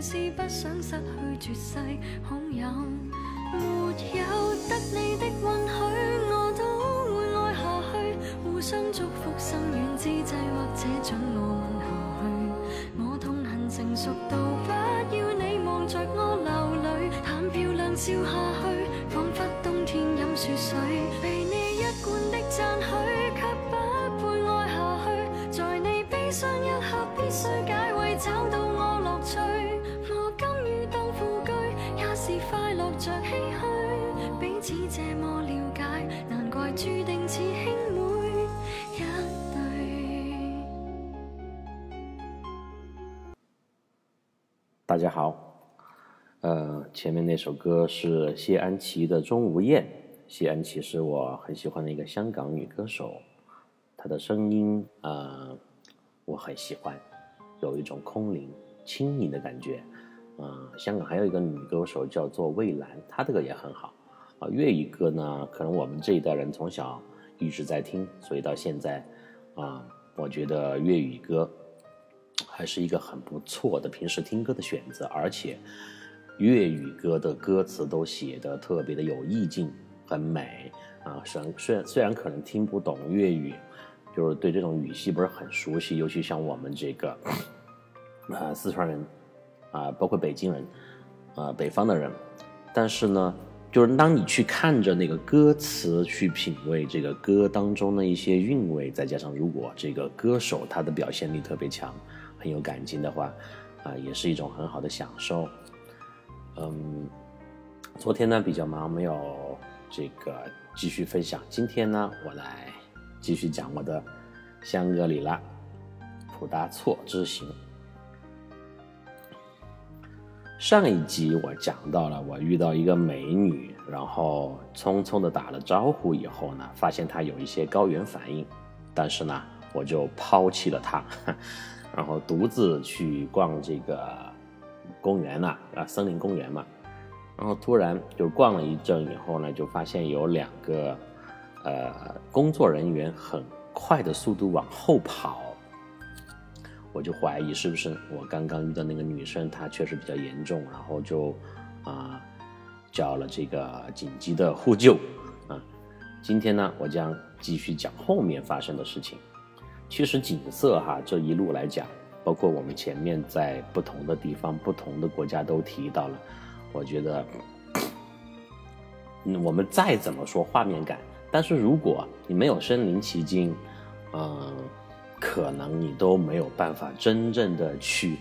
是不想失去绝世好友。没有得你的允许，我都会爱下去，互相祝福，心軟之际，或者准我吻下去。我痛恨成熟到不要你望着我流淚，談漂亮笑下去，仿佛冬天饮雪水，被你一贯的赞许，却不配爱下去。在你悲伤一刻，必须解围，找到我乐趣。着唏噓，彼此這麼了解，難怪注定似兄妹一對。大家好，呃，前面那首歌是谢安琪的《钟无艳》。谢安琪是我很喜欢的一个香港女歌手，她的声音呃我很喜欢，有一种空灵轻盈的感觉。呃，香港还有一个女歌手叫做蔚蓝，她这个也很好。啊、粤语歌呢，可能我们这一代人从小一直在听，所以到现在啊、我觉得粤语歌还是一个很不错的平时听歌的选择，而且粤语歌的歌词都写的特别的有意境，很美啊。虽然虽然虽然可能听不懂粤语，就是对这种语系不是很熟悉，尤其像我们这个啊四川人啊，包括北京人啊北方的人，但是呢。就是当你去看着那个歌词，去品味这个歌当中的一些韵味，再加上如果这个歌手他的表现力特别强，很有感情的话，啊、也是一种很好的享受。嗯，昨天呢比较忙，没有这个继续分享。今天呢，我来继续讲我的香格里拉普达措之行。上一集我讲到了，我遇到一个美女，然后匆匆的打了招呼以后呢，发现她有一些高原反应，但是呢，我就抛弃了她，然后独自去逛这个公园呐、啊，森林公园嘛。然后突然就逛了一阵以后呢，就发现有两个呃工作人员很快的速度往后跑。我就怀疑是不是我刚刚遇到那个女生，她确实比较严重，然后就啊、叫了这个紧急的呼救啊。今天呢，我将继续讲后面发生的事情。其实景色哈这一路来讲，包括我们前面在不同的地方、不同的国家都提到了，我觉得，嗯，我们再怎么说画面感，但是如果你没有身临其境，嗯。可能你都没有办法真正的去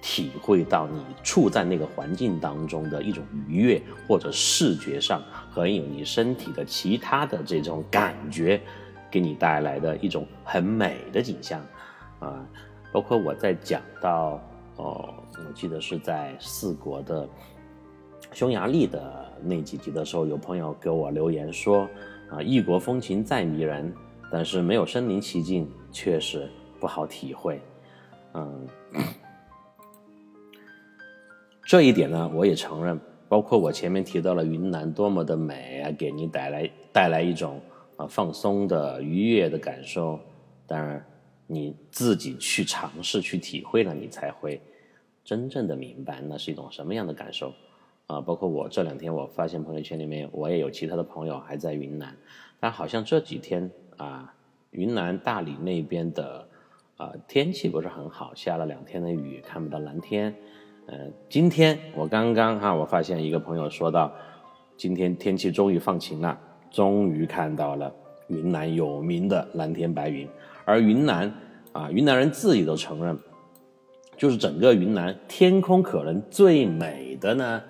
体会到你处在那个环境当中的一种愉悦，或者视觉上和有你身体的其他的这种感觉，给你带来的一种很美的景象啊。包括我在讲到哦，我记得是在四国的匈牙利的那几集的时候，有朋友给我留言说啊，异国风情再迷人。但是没有身临其境，确实不好体会。嗯，这一点呢，我也承认。包括我前面提到了云南多么的美啊，给你带来带来一种啊放松的愉悦的感受。当然，你自己去尝试去体会了，你才会真正的明白那是一种什么样的感受。啊，包括我这两天，我发现朋友圈里面我也有其他的朋友还在云南，但好像这几天。啊，云南大理那边的啊天气不是很好，下了两天的雨，看不到蓝天。呃，今天我刚刚哈、我发现一个朋友说到，今天天气终于放晴了，终于看到了云南有名的蓝天白云。而云南啊，云南人自己都承认，就是整个云南天空可能最美的呢，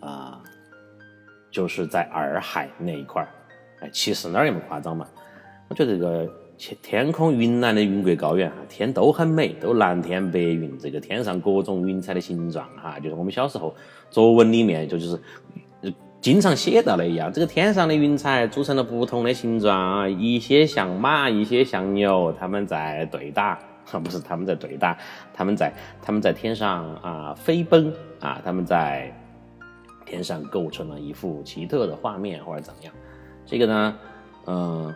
啊，就是在洱海那一块儿。哎，其实那儿也不夸张嘛。我觉得这个天天空云南的云贵高原啊，天都很美，都蓝天白云，这个天上各种云彩的形状哈，就是我们小时候作文里面就就是经常写到的一样，这个天上的云彩组成了不同的形状啊，一些像马，一些像牛，他们在对打。啊，不是他们在对打，他们在他们在天上啊飞奔啊，他们在天上构成了一幅奇特的画面或者怎么样。这个呢，嗯，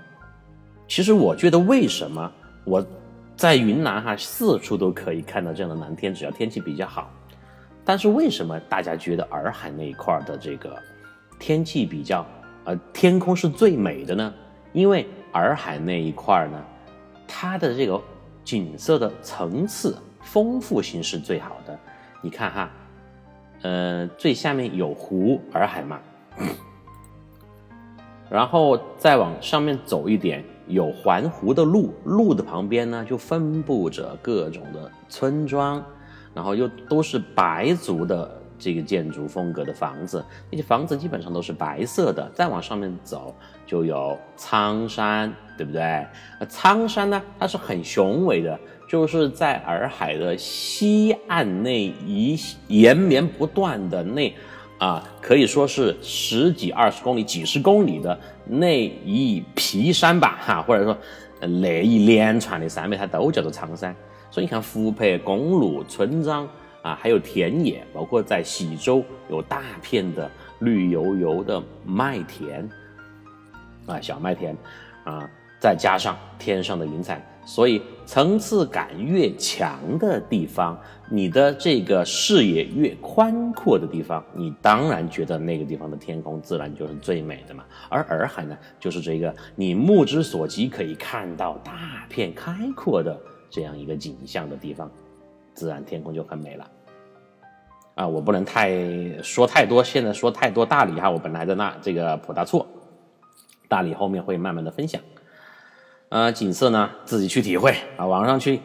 其实我觉得为什么我在云南哈四处都可以看到这样的蓝天，只要天气比较好。但是为什么大家觉得洱海那一块的这个天气比较呃天空是最美的呢？因为洱海那一块呢，它的这个。景色的层次丰富性是最好的，你看哈，呃，最下面有湖洱海嘛，然后再往上面走一点，有环湖的路，路的旁边呢就分布着各种的村庄，然后又都是白族的这个建筑风格的房子，那些房子基本上都是白色的。再往上面走，就有苍山。对不对？苍山呢，它是很雄伟的，就是在洱海的西岸那一延绵不断的那啊，可以说是十几二十公里、几十公里的那一皮山吧，哈，或者说那一连串的山脉，它都叫做苍山。所以你看，湖泊、公路、村庄啊，还有田野，包括在喜洲有大片的绿油油的麦田啊，小麦田啊。再加上天上的云彩，所以层次感越强的地方，你的这个视野越宽阔的地方，你当然觉得那个地方的天空自然就是最美的嘛。而洱海呢，就是这个你目之所及可以看到大片开阔的这样一个景象的地方，自然天空就很美了。啊，我不能太说太多，现在说太多大理哈，我本来在那这个普达措，大理后面会慢慢的分享。呃，景色呢，自己去体会啊，网上去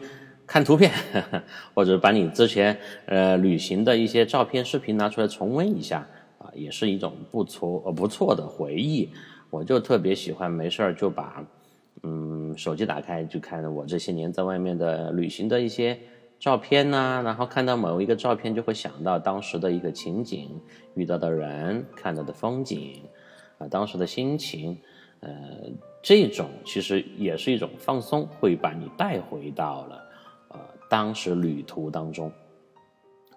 看图片，或者把你之前呃旅行的一些照片、视频拿出来重温一下啊，也是一种不错呃不错的回忆。我就特别喜欢没事儿就把嗯手机打开，就看我这些年在外面的旅行的一些照片呐，然后看到某一个照片，就会想到当时的一个情景、遇到的人、看到的风景啊，当时的心情，呃。这种其实也是一种放松，会把你带回到了呃当时旅途当中，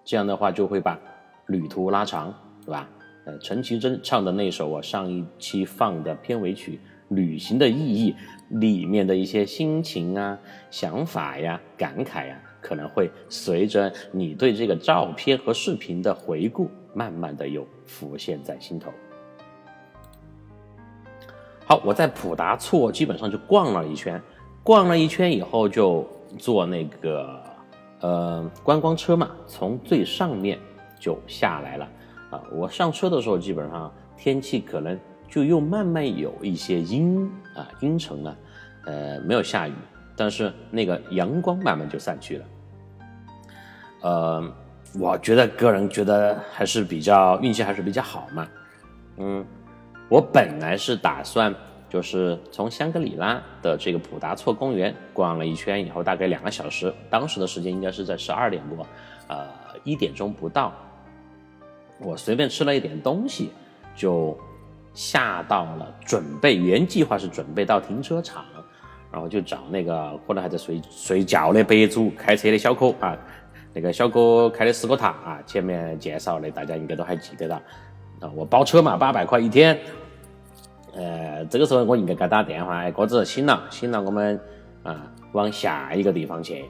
这样的话就会把旅途拉长，对吧？呃，陈绮贞唱的那首我上一期放的片尾曲《旅行的意义》里面的一些心情啊、想法呀、感慨呀，可能会随着你对这个照片和视频的回顾，慢慢的又浮现在心头。好，我在普达措基本上就逛了一圈，逛了一圈以后就坐那个呃观光车嘛，从最上面就下来了啊。我上车的时候基本上天气可能就又慢慢有一些阴啊阴沉了，呃没有下雨，但是那个阳光慢慢就散去了。呃，我觉得个人觉得还是比较运气还是比较好嘛，嗯。我本来是打算，就是从香格里拉的这个普达措公园逛了一圈以后，大概两个小时，当时的时间应该是在十二点多，呃，一点钟不到。我随便吃了一点东西，就下到了准备原计划是准备到停车场，然后就找那个可能还在睡睡觉的白族开车的小哥啊，那个小哥开的斯柯达啊，前面介绍的大家应该都还记得的。我包车嘛，八百块一天。呃，这个时候我应该给他打电话，哎，哥子醒了，醒了，我们啊往下一个地方去。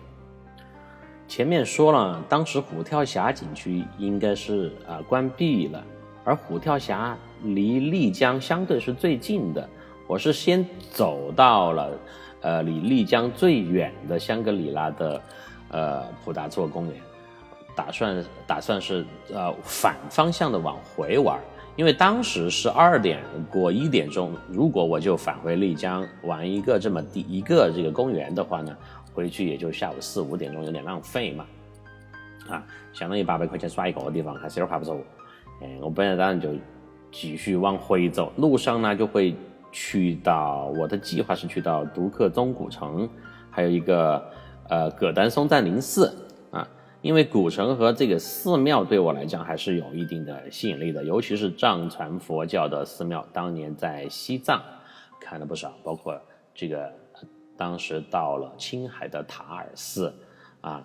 前面说了，当时虎跳峡景区应该是啊关闭了，而虎跳峡离丽江相对是最近的。我是先走到了呃离丽江最远的香格里拉的呃普达措公园。打算打算是呃反方向的往回玩，因为当时是二点过一点钟，如果我就返回丽江玩一个这么第一个这个公园的话呢，回去也就下午四五点钟，有点浪费嘛，啊，相当于八百块钱耍一个地方，还是有点划不着。哎，我本来打算就继续往回走，路上呢就会去到我的计划是去到独克宗古城，还有一个呃葛丹松赞林寺，因为古城和这个寺庙对我来讲还是有一定的吸引力的，尤其是藏传佛教的寺庙，当年在西藏看了不少，包括这个当时到了青海的塔尔寺啊。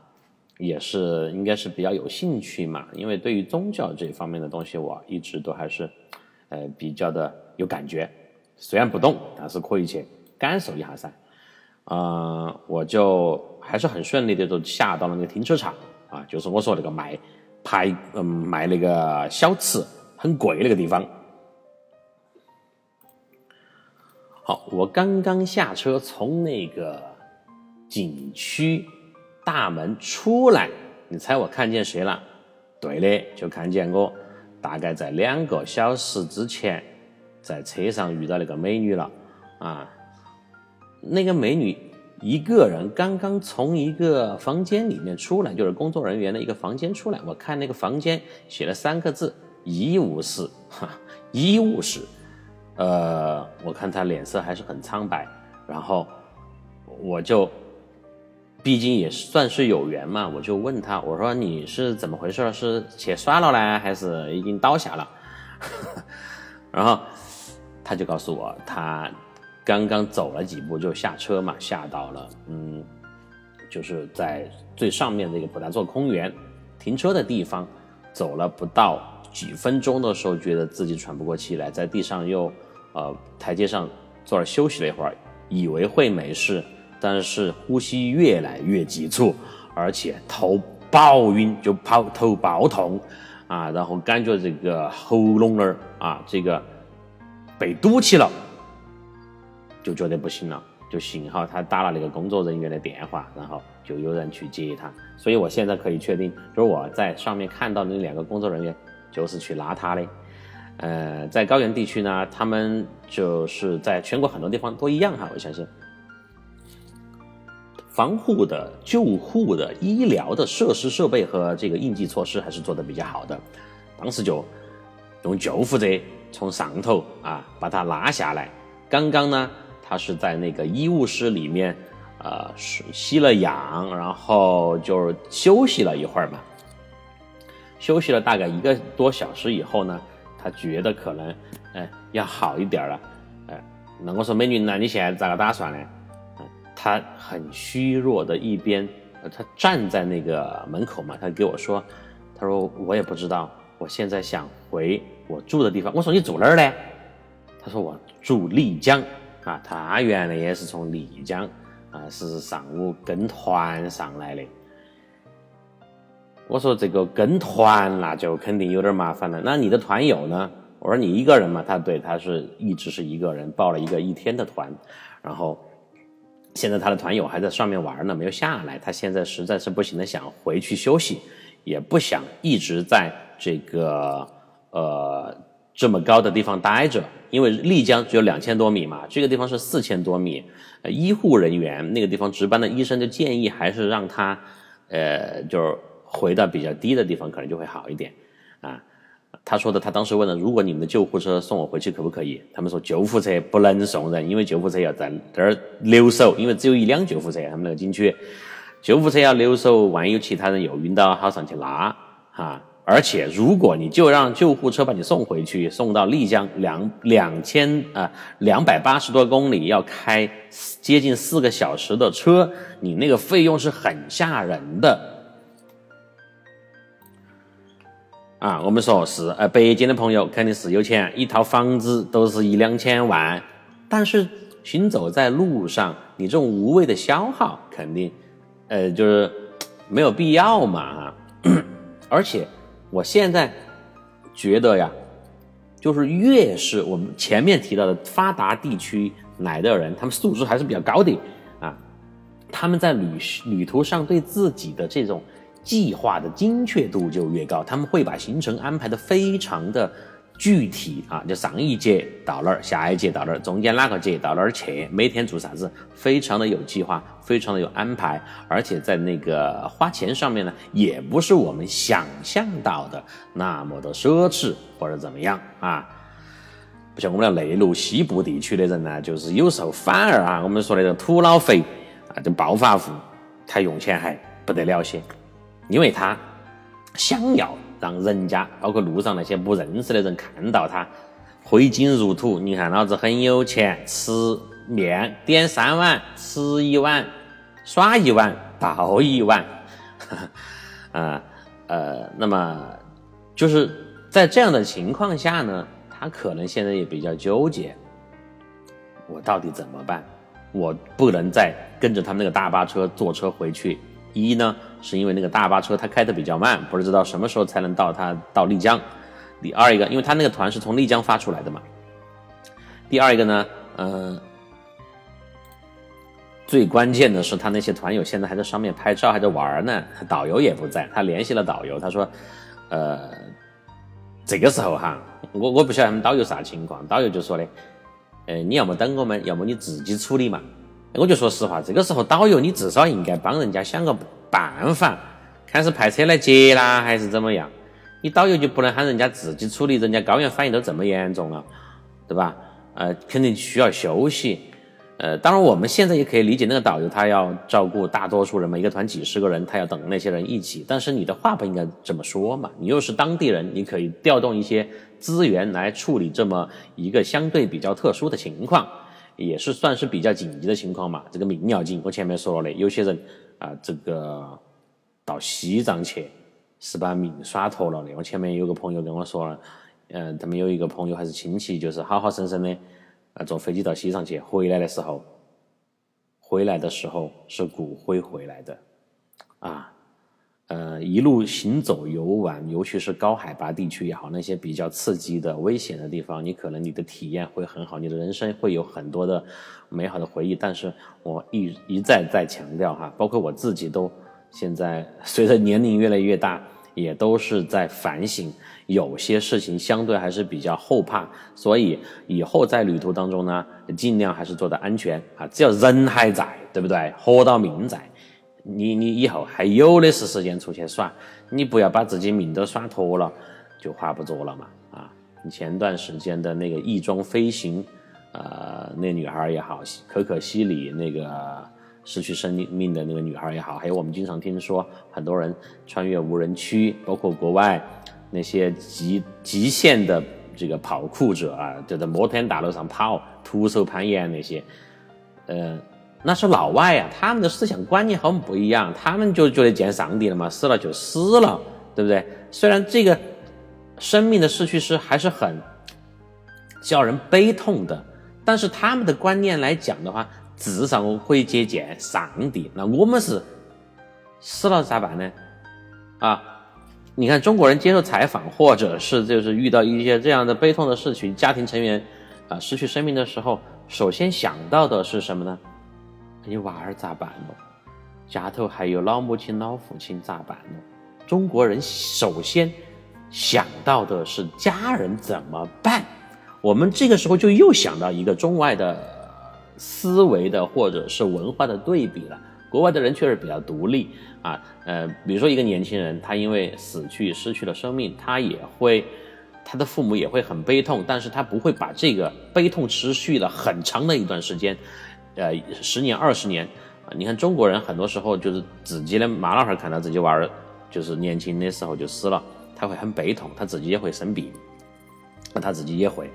也是应该是比较有兴趣嘛，因为对于宗教这方面的东西，我一直都还是，呃，比较的有感觉。虽然不懂，但是可以去感受一下噻。嗯，我就还是很顺利的就下到了那个停车场啊，就是我说那个卖牌嗯卖那个小吃很贵那个地方。好，我刚刚下车，从那个景区。大门出来，你猜我看见谁了？对的，就看见我。大概在两个小时之前，在车上遇到那个美女了。啊，那个美女一个人刚刚从一个房间里面出来，就是工作人员的一个房间出来。我看那个房间写了三个字：医务室。哈，医务室。呃，我看他脸色还是很苍白。然后我就。毕竟也算是有缘嘛，我就问他，我说你是怎么回事？是切算了呢，还是已经倒下了？然后他就告诉我，他刚刚走了几步就下车嘛，下到了嗯，就是在最上面这个普达措空园停车的地方，走了不到几分钟的时候，觉得自己喘不过气来，在地上又呃台阶上坐着休息了一会儿，以为会没事。但是呼吸越来越急促，而且头爆晕，就跑头爆痛啊，然后感觉这个喉咙那儿啊，这个被堵起了，就觉得不行了。就幸好他打了那个工作人员的电话，然后就有人去接他。所以我现在可以确定，就是我在上面看到的那两个工作人员就是去拉他的。呃，在高原地区呢，他们就是在全国很多地方都一样哈，我相信。防护的、救护的、医疗的设施设备和这个应急措施还是做的比较好的。当时就用救护车从上头啊把他拉下来。刚刚呢，他是在那个医务室里面，呃，吸了氧，然后就休息了一会儿嘛。休息了大概一个多小时以后呢，他觉得可能哎要好一点了。哎，那我说美女，那你现在咋个打算呢？他很虚弱的一边，他站在那个门口嘛，他给我说，他说我也不知道，我现在想回我住的地方。我说你住哪儿呢？他说我住丽江他原来也是从丽江啊，是上午跟团上来的。我说这个跟团那就肯定有点麻烦了。那你的团友呢？我说你一个人嘛，他对他是一直是一个人报了一个一天的团，然后。现在他的团友还在上面玩呢，没有下来。他现在实在是不行了，想回去休息，也不想一直在这个呃这么高的地方待着，因为丽江只有两千多米嘛，这个地方是四千多米。医护人员那个地方值班的医生就建议，还是让他呃就是回到比较低的地方，可能就会好一点啊。他说的，他当时问了，如果你们的救护车送我回去可不可以？他们说救护车不能送人，因为救护车要在这儿留守，因为只有一辆救护车，他们那个景区，救护车要留守，万一有其他人又晕倒，好上去拉哈。而且如果你就让救护车把你送回去，送到丽江两两千啊两百八十多公里，要开接近四个小时的车，你那个费用是很吓人的。啊，我们说是，呃，北京的朋友肯定是有钱，一套房子都是一两千万，但是行走在路上，你这种无谓的消耗，肯定，呃，就是没有必要嘛，而且我现在觉得呀，就是越是我们前面提到的发达地区来的人，他们素质还是比较高的啊，他们在旅旅途上对自己的这种。计划的精确度就越高，他们会把行程安排的非常的具体啊，就上一节到哪儿，下一节到哪儿，中间哪个节到哪儿去，每天做啥子，非常的有计划，非常的有安排，而且在那个花钱上面呢，也不是我们想象到的那么的奢侈或者怎么样啊。不像我们的内陆西部地区的人呢，就是有时候反而啊，我们说的这个土老肥啊，这暴发户，他用钱还不得了些，因为他想要让人家，包括路上那些不认识的人看到他挥金如土。你看老子很有钱，吃面点三碗，吃一碗，耍一碗，倒一碗，啊呃，那么就是在这样的情况下呢，他可能现在也比较纠结，我到底怎么办？我不能再跟着他们那个大巴车坐车回去。一呢，是因为那个大巴车它开的比较慢，不知道什么时候才能到它到丽江。第二一个，因为他那个团是从丽江发出来的嘛。第二一个呢，呃，最关键的是他那些团友现在还在上面拍照，还在玩呢，导游也不在。他联系了导游，他说，呃，这个时候哈，我我不晓得他们导游啥情况，导游就说嘞，呃，你要么等我们，要么你自己处理嘛。我就说实话，这个时候导游你至少应该帮人家想个办法，看是派车来接啦，还是怎么样？你导游就不能喊人家自己处理，人家高原反应都这么严重了，对吧？呃，肯定需要休息。呃，当然我们现在也可以理解那个导游他要照顾大多数人嘛，一个团几十个人，他要等那些人一起。但是你的话不应该这么说嘛，你又是当地人，你可以调动一些资源来处理这么一个相对比较特殊的情况。也是算是比较紧急的情况嘛，这个命要紧。我前面说了的，有些人啊，这个到西藏去是把命耍脱了的。我前面有个朋友跟我说了，嗯，他们有一个朋友还是亲戚，就是好好生生的，坐飞机到西藏去，回来的时候，回来的时候是骨灰回来的，啊。呃，一路行走游玩，尤其是高海拔地区也好，那些比较刺激的、危险的地方，你可能你的体验会很好，你的人生会有很多的美好的回忆。但是我一一再再强调哈，包括我自己都现在随着年龄越来越大，也都是在反省，有些事情相对还是比较后怕，所以以后在旅途当中呢，尽量还是做的安全啊，只要人还在，对不对？活到命在。你你以后还有的是时间出去耍，你不要把自己命都耍脱了，就划不着了嘛啊！你前段时间的那个翼装飞行，呃，那女孩也好，可可西里那个失去生命的那个女孩也好，还有我们经常听说很多人穿越无人区，包括国外那些极极限的这个跑酷者啊，就在摩天大楼上跑，徒手攀岩那些，呃。那是老外呀，他们的思想观念和我们不一样，他们就觉得见上帝了嘛，死了就死了，对不对？虽然这个生命的逝去是还是很叫人悲痛的，但是他们的观念来讲的话，至少我可以接见上帝。那我们是死了咋办呢？啊，你看中国人接受采访，或者是就是遇到一些这样的悲痛的事情，家庭成员啊失去生命的时候，首先想到的是什么呢？你娃儿咋办咯？家头还有老母亲、老父亲咋办咯？中国人首先想到的是家人怎么办？我们这个时候就又想到一个中外的思维的或者是文化的对比了。国外的人确实比较独立啊，呃，比如说一个年轻人，他因为死去失去了生命，他也会，他的父母也会很悲痛，但是他不会把这个悲痛持续了很长的一段时间。呃，十年二十年啊，你看中国人很多时候就是自己的妈老汉儿看到自己娃儿就是年轻的时候就死了，他会很悲痛，他自己也会生病，那他自己也会，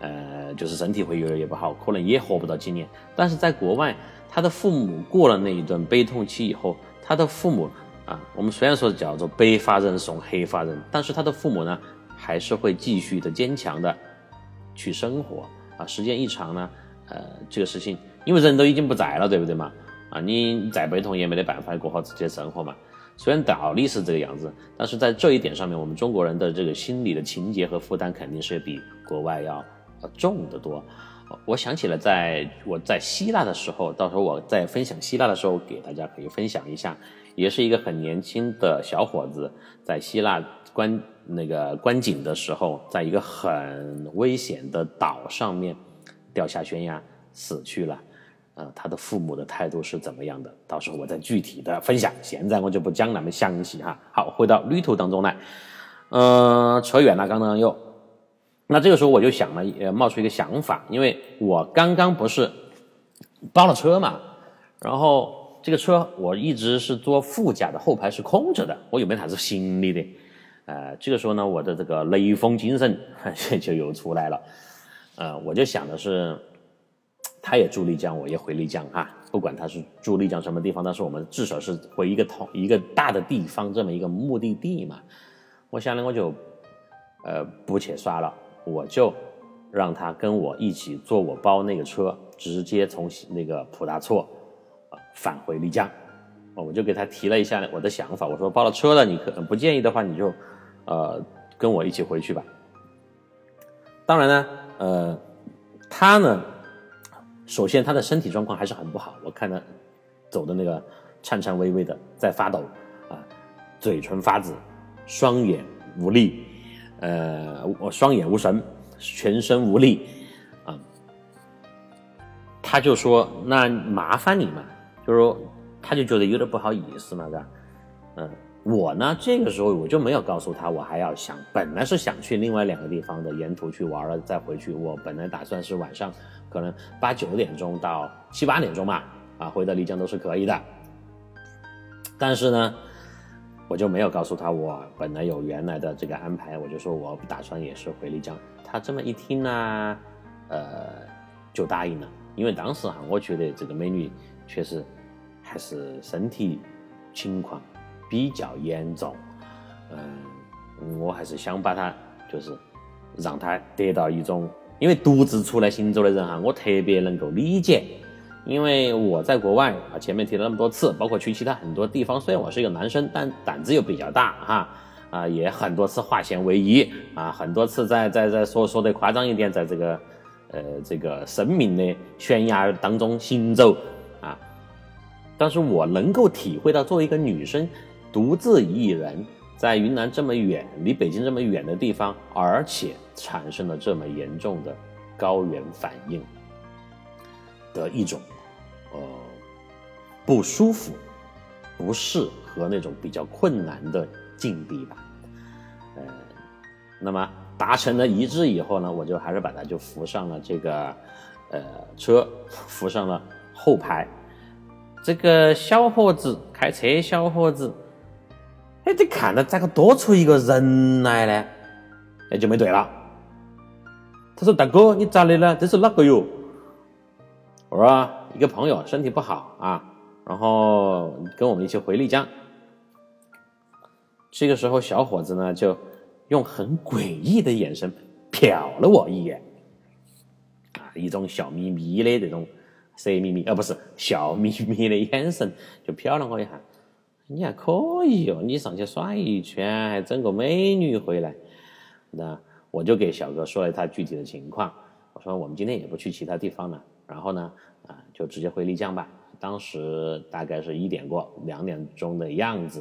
呃，就是身体会越来越不好，可能也活不到几年。但是在国外，他的父母过了那一段悲痛期以后，他的父母啊，我们虽然说叫做白发人送黑发人，但是他的父母呢，还是会继续的坚强的去生活啊，时间一长呢，呃，这个事情。因为人都已经不在了，对不对嘛？啊，你再悲痛也没得办法过好自己的生活嘛。虽然道理是这个样子，但是在这一点上面，我们中国人的这个心理的情节和负担肯定是比国外要重得多。我想起了，在我在希腊的时候，到时候我在分享希腊的时候，给大家可以分享一下，也是一个很年轻的小伙子，在希腊观那个观景的时候，在一个很危险的岛上面掉下悬崖死去了。呃，他的父母的态度是怎么样的？到时候我再具体的分享。现在我就不讲那么详细哈。好，回到旅途当中来。嗯，扯远了，刚刚又那这个时候我就想了，呃，冒出一个想法，因为我刚刚不是包了车嘛，然后这个车我一直是坐副驾的，后排是空着的，我有没有啥子行李的？呃，这个时候呢，我的这个雷锋精神 就又出来了，呃，我就想的是，他也住丽江，我也回丽江哈，不管他是住丽江什么地方，但是我们至少是回一个同一个大的地方这么一个目的地嘛，我想呢，我就呃不且算了。我就让他跟我一起坐我包那个车，直接从那个普达措返回丽江。我就给他提了一下我的想法，我说包了车了，你可能不介意的话，你就呃跟我一起回去吧。当然呢，呃，他呢，首先他的身体状况还是很不好，我看他走的那个颤颤巍巍的，在发抖啊，嘴唇发紫，双眼无力。呃，我双眼无神，全身无力，啊，他就说：“那麻烦你嘛，就是说，他就觉得有点不好意思嘛，是吧？嗯，我呢，这个时候我就没有告诉他，我还要想，本来是想去另外两个地方的，沿途去玩了再回去。我本来打算是晚上可能八九点钟到七八点钟嘛，啊，回到丽江都是可以的。但是呢。”我就没有告诉他，我本来有原来的这个安排，我就说我打算也是回丽江。他这么一听呢，呃，就答应了。因为当时哈，我觉得这个美女确实还是身体情况比较严重，嗯，我还是想把它就是让她得到一种，因为独自出来行走的人哈，我特别能够理解。因为我在国外啊，前面提了那么多次，包括去其他很多地方，虽然我是一个男生，但胆子又比较大哈，啊，也很多次化险为夷啊，很多次在在在说说的夸张一点，在这个呃这个生命的悬崖当中行走啊，但是我能够体会到，作为一个女生，独自一人在云南这么远，离北京这么远的地方，而且产生了这么严重的高原反应的一种。呃，不舒服、不适和那种比较困难的境地吧。呃，那么达成了一致以后呢，我就还是把它就扶上了这个呃车，扶上了后排。这个小伙子开车，小伙子，哎，这看到咋个多出一个人来呢？哎，就没对了。他说：“大哥，你咋的呢？这是哪个哟？”我说。一个朋友身体不好啊，然后跟我们一起回丽江。这个时候，小伙子呢就用很诡异的眼神瞟了我一眼，啊，一种笑眯眯的这种色眯眯，啊不是笑眯眯的眼神，就瞟了我一下。你还可以哦，你上去耍一圈，还整个美女回来。那我就给小哥说了他具体的情况，我说我们今天也不去其他地方了，然后呢。啊，就直接回丽江吧。当时大概是一点过两点钟的样子。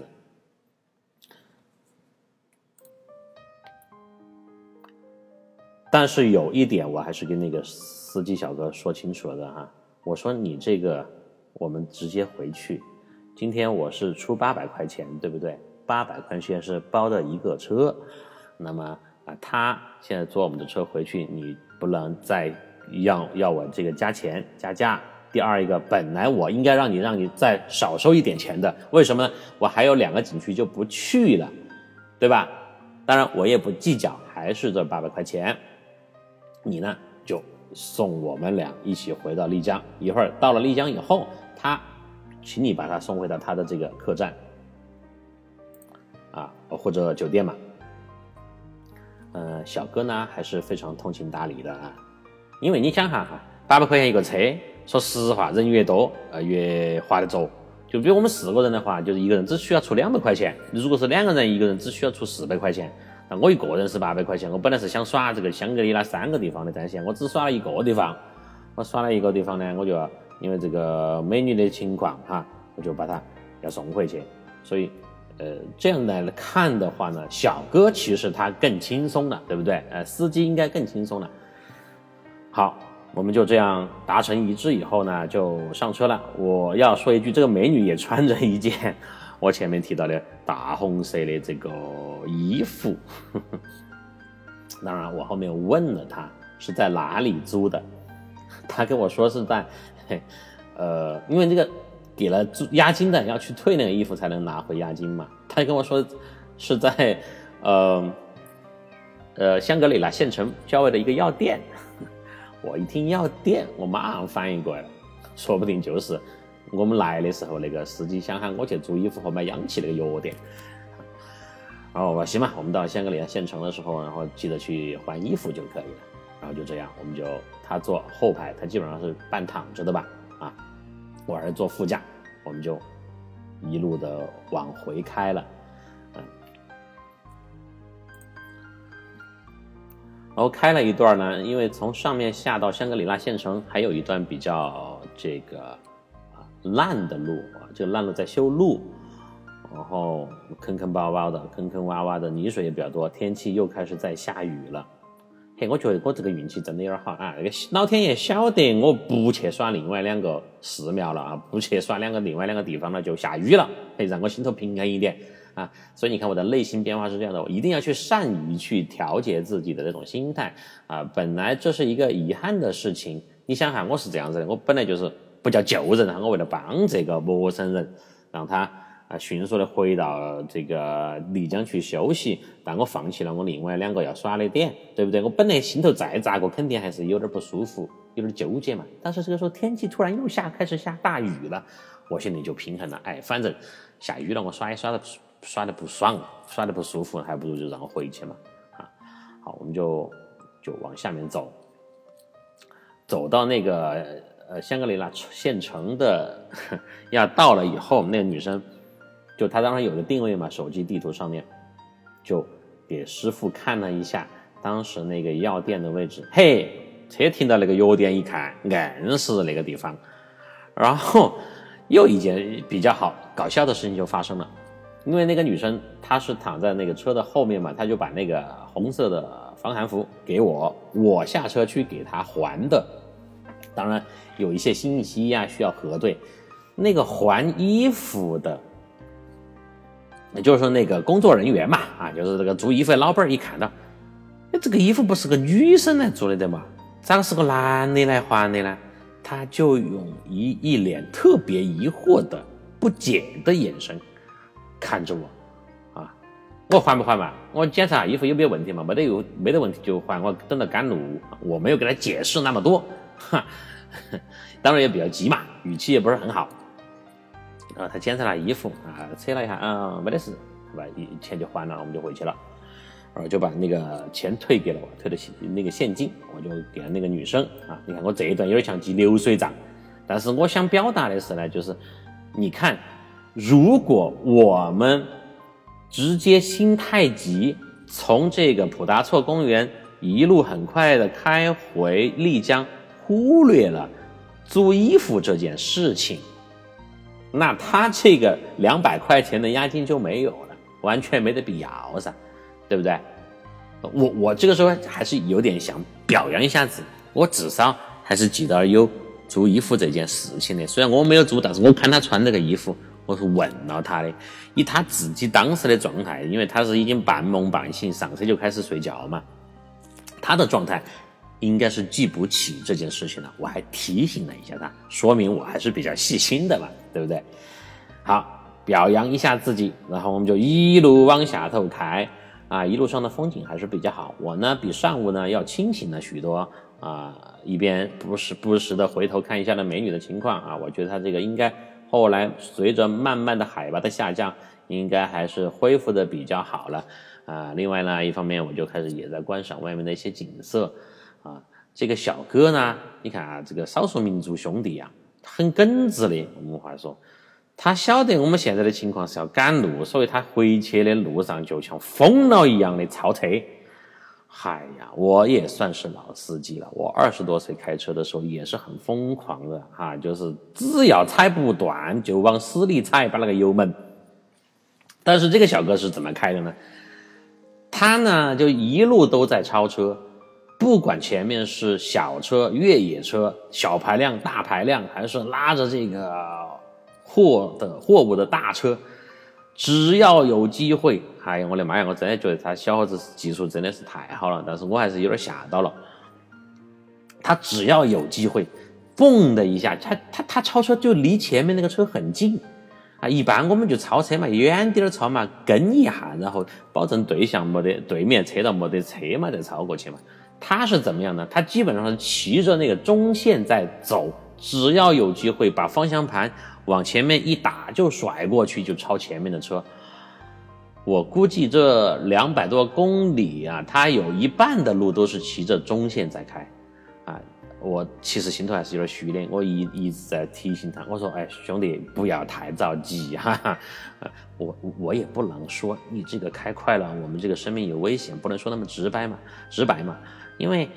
但是有一点，我还是跟那个司机小哥说清楚了的哈。我说你这个，我们直接回去。今天我是出八百块钱，对不对？八百块钱是包的一个车。那么啊，他现在坐我们的车回去，你不能再。要要我这个加钱加价，第二一个本来我应该让你让你再少收一点钱的，为什么呢？我还有两个景区就不去了，对吧？当然我也不计较，还是这八百块钱。你呢就送我们俩一起回到丽江，一会儿到了丽江以后，他请你把他送回到他的这个客栈，啊或者酒店嘛。呃，小哥呢还是非常通情达理的啊。因为你想哈哈，八百块钱一个车，说实话，人越多呃越划得着。就比如我们四个人的话，就是一个人只需要出两百块钱。如果是两个人，一个人只需要出四百块钱。那我一个人是八百块钱。我本来是想耍这个香格里拉三个地方的，但是我只耍了一个地方。我耍了一个地方呢，我就因为这个美女的情况哈，我就把她要送回去。所以，呃，这样来看的话呢，小哥其实他更轻松了，对不对？呃，司机应该更轻松了。好，我们就这样达成一致以后呢，就上车了。我要说一句，这个美女也穿着一件 我前面提到的大红色的这个衣服。当然，我后面问了她是在哪里租的，她跟我说是在，呃，因为这个给了租押金的要去退那个衣服才能拿回押金嘛。他就跟我说是在，呃，呃香格里拉县城郊外的一个药店。我一听药店，我马上反应过来了，说不定就是我们来的时候那个司机想喊我去租衣服和买氧气那个药店。然后我行吧，我们到香格里拉县城的时候，然后记得去换衣服就可以了。然后就这样，我们就他坐后排，他基本上是半躺着的吧，啊，我儿子坐副驾，我们就一路的往回开了，嗯。然后开了一段呢，因为从上面下到香格里拉县城还有一段比较这个烂的路啊，这个烂路在修路。然后坑坑洼洼的，坑坑洼洼的，泥水也比较多，天气又开始在下雨了。嘿，我觉得我这个运气真的有点好啊！那个老天爷晓得我不去耍另外两个寺庙了啊，不去耍两个另外两个地方了，就下雨了，嘿，让我心头平安一点啊。所以你看我的内心变化是这样的，我一定要去善于去调节自己的这种心态啊。本来这是一个遗憾的事情，你想哈，我是这样子的，我本来就是不叫救人，我为了帮这个陌生人，让他。啊，迅速的回到这个丽江去休息，但我放弃了我另外两个要耍的点，对不对？我本来心头再咋个，肯定还是有点不舒服，有点纠结嘛。但是这个时候天气突然又下，开始下大雨了，我心里就平衡了。哎，反正下雨了，我耍也耍的耍的不爽，耍的不舒服，还不如就让我回去嘛。啊，好，我们就就往下面走，走到那个呃香格里拉县城的 要到了以后，那个女生。就他当时有个定位嘛，手机地图上面，就给师傅看了一下当时那个药店的位置。嘿，车停到那个药店一看，硬是那个地方。然后又一件比较好搞笑的事情就发生了，因为那个女生她是躺在那个车的后面嘛，她就把那个红色的防寒服给我，我下车去给她还的。当然有一些信息呀需要核对，那个还衣服的。也就是说，那个工作人员嘛，啊，就是这个做衣服的老板，一看到，哎，这个衣服不是个女生来做的的嘛，咋个是个男的来还的呢？他就用一一脸特别疑惑的、不解的眼神看着我，啊，我还不还嘛？我检查衣服有没有问题嘛？没得有，没得问题就还。我等到赶路，我没有给他解释那么多，哈，当然也比较急嘛，语气也不是很好。啊他检查了衣服啊，扯了一下，啊，没得事，把钱就还了，我们就回去了。然后就把那个钱退给了我，退的现那个现金，我就给了那个女生啊。你看我这一段有点像记流水账，但是我想表达的是呢，就是你看，如果我们直接心太急，从这个普达措公园一路很快的开回丽江，忽略了租衣服这件事情。那他这个两百块钱的押金就没有了，完全没得必要噻，对不对？我我这个时候还是有点想表扬一下子，我至少还是记得有租衣服这件事情的。虽然我没有租，但是我看他穿这个衣服，我是问了他的，以他自己当时的状态，因为他是已经半梦半醒，上车就开始睡觉嘛，他的状态。应该是记不起这件事情了，我还提醒了一下他，说明我还是比较细心的嘛，对不对？好，表扬一下自己，然后我们就一路往下头开，啊，一路上的风景还是比较好。我呢比上午呢要清醒了许多啊，一边不时不时的回头看一下那美女的情况啊，我觉得她这个应该后来随着慢慢的海拔的下降，应该还是恢复的比较好了啊。另外呢，一方面我就开始也在观赏外面的一些景色。啊，这个小哥呢，你看啊，这个少数民族兄弟啊，很耿直的。我们话说，他晓得我们现在的情况是要赶路，所以他回去的路上就像疯了一样的超车。嗨呀，我也算是老司机了，我二十多岁开车的时候也是很疯狂的哈，就是只要踩不断就往死里踩，把那个油门。但是这个小哥是怎么开的呢？他呢就一路都在超车。不管前面是小车、越野车、小排量、大排量，还是拉着这个货的货物的大车，只要有机会，哎呀，我的妈呀！我真的觉得他小伙子技术真的是太好了，但是我还是有点吓到了。他只要有机会，嘣的一下，他他他超车就离前面那个车很近啊！一般我们就超车嘛，远点儿超嘛，跟一下，然后保证对象没得对面车道没得车嘛，再超过去嘛。他是怎么样呢？他基本上是骑着那个中线在走，只要有机会把方向盘往前面一打，就甩过去，就超前面的车。我估计这两百多公里啊，他有一半的路都是骑着中线在开。啊我其实心头还是有点虚的，我一一直在提醒他，我说：“哎，兄弟，不要太着急，哈哈，我我也不能说你这个开快了，我们这个生命有危险，不能说那么直白嘛，直白嘛，因为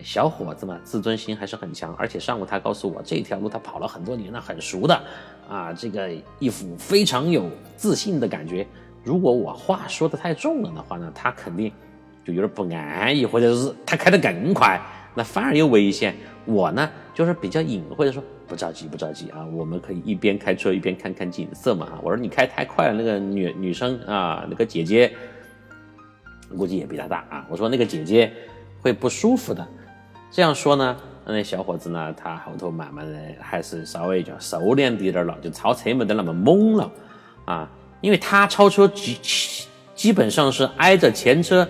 小伙子嘛，自尊心还是很强，而且上午他告诉我，这条路他跑了很多年了，很熟的，啊，这个一副非常有自信的感觉。如果我话说的太重了的话呢，他肯定就有点不安逸，或者是他开得更快，那反而有危险。”我呢，就是比较隐晦的说，不着急，不着急啊，我们可以一边开车一边看看景色嘛。我说你开太快了，那个女女生啊，那个姐姐估计也比他大啊。我说那个姐姐会不舒服的。这样说呢，那小伙子呢，他后头慢慢的还是稍微叫收敛滴点了，就超车没得那么猛了啊。因为他超车基基本上是挨着前车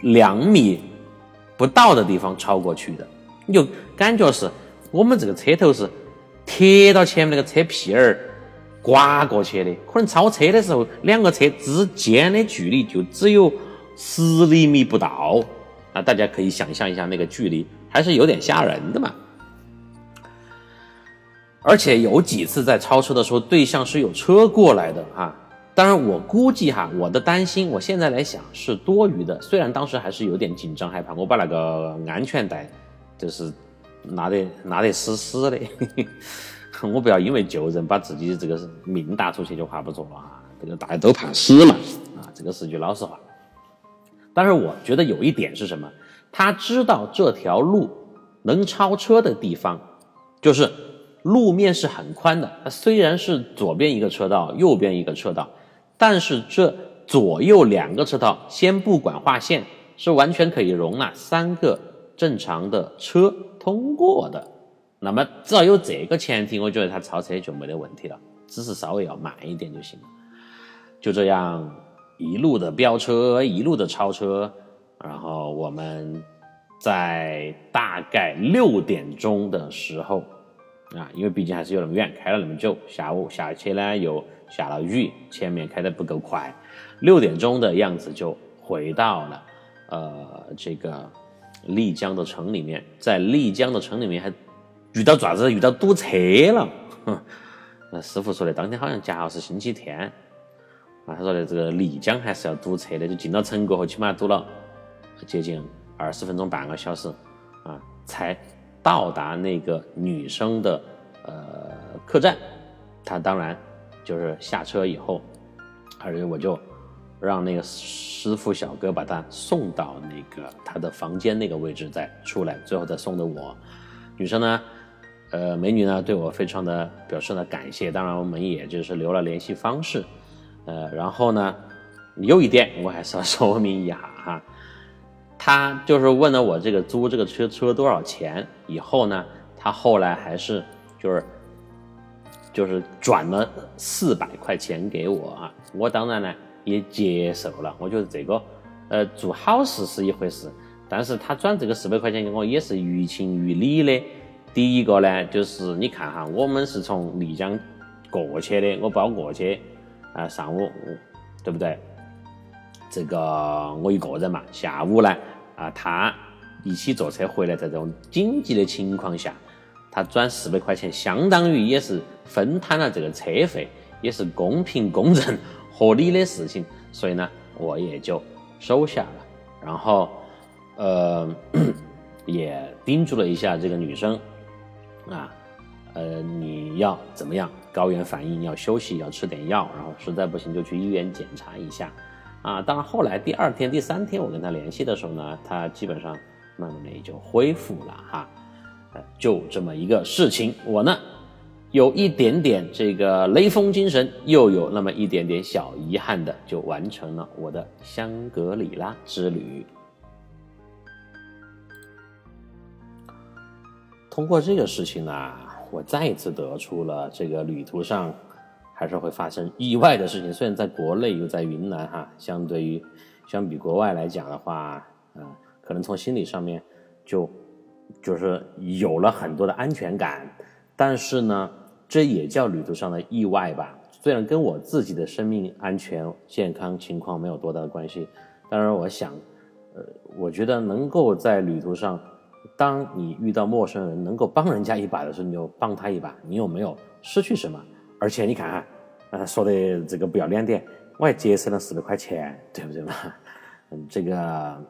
两米不到的地方超过去的。你就感觉是我们这个车头是贴到前面那个车屁儿刮过去的，可能超车的时候两个车之间的距离就只有十厘米不到啊！大家可以想象一下那个距离，还是有点吓人的嘛。而且有几次在超车的时候，对象是有车过来的啊。当然，我估计哈，我的担心，我现在来想是多余的。虽然当时还是有点紧张害怕，我把那个安全带。就是拿得拿得死死的，我不要因为救人把自己这个命搭出去就划不着了啊！这个大家都怕死嘛啊！这个是句老实话。但是我觉得有一点是什么？他知道这条路能超车的地方，就是路面是很宽的。它虽然是左边一个车道，右边一个车道，但是这左右两个车道，先不管划线，是完全可以容纳三个。正常的车通过的，那么只要有这个前提，我觉得他超车就没得问题了，只是稍微要慢一点就行了。就这样一路的飙车，一路的超车，然后我们在大概六点钟的时候啊，因为毕竟还是有那么远，开了那么久，下午下去呢又下了雨，前面开的不够快，六点钟的样子就回到了呃这个。丽江的城里面，在丽江的城里面还遇到爪子，遇到堵车了。那师傅说的，当天好像恰好是星期天啊。他说的这个丽江还是要堵车的，就进到城过后，起码堵了接近二十分钟，半个小时啊，才到达那个女生的呃客栈。他当然就是下车以后，而且我就。让那个师傅小哥把他送到那个他的房间那个位置再出来，最后再送的我。女生呢，呃，美女呢，对我非常的表示了感谢。当然，我们也就是留了联系方式。呃，然后呢，有一点我还是要 说明一下哈，他就是问了我这个租这个车车多少钱，以后呢，他后来还是就是就是转了四百块钱给我啊，我当然呢。也接受了，我觉得这个，呃，做好事是一回事，但是他转这个四百块钱给我也是于情于理的。第一个呢，就是你看哈，我们是从丽江过去的，我包过去，啊，上午，对不对？这个我一个人嘛，下午呢，啊，他一起坐车回来，在这种紧急的情况下，他转四百块钱，相当于也是分摊了这个车费，也是公平公正。合理的事情，所以呢，我也就收下了。然后，呃，也叮嘱了一下这个女生，啊，呃，你要怎么样？高原反应要休息，要吃点药，然后实在不行就去医院检查一下。啊，当然后来第二天、第三天我跟他联系的时候呢，他基本上慢慢的也就恢复了哈。呃，就这么一个事情，我呢有一点点这个雷锋精神，又有那么一点点小遗憾的，就完成了我的香格里拉之旅。通过这个事情呢，我再一次得出了这个旅途上还是会发生意外的事情。虽然在国内又在云南哈，相对于相比国外来讲的话，嗯，可能从心理上面就就是有了很多的安全感，但是呢，这也叫旅途上的意外吧。虽然跟我自己的生命安全健康情况没有多大的关系，当然我想，呃，我觉得能够在旅途上。当你遇到陌生人，能够帮人家一把的时候，你就帮他一把。你有没有失去什么？而且你看啊，呃，说的这个不要脸点，我还节省了四百块钱，对不对嘛？嗯，这个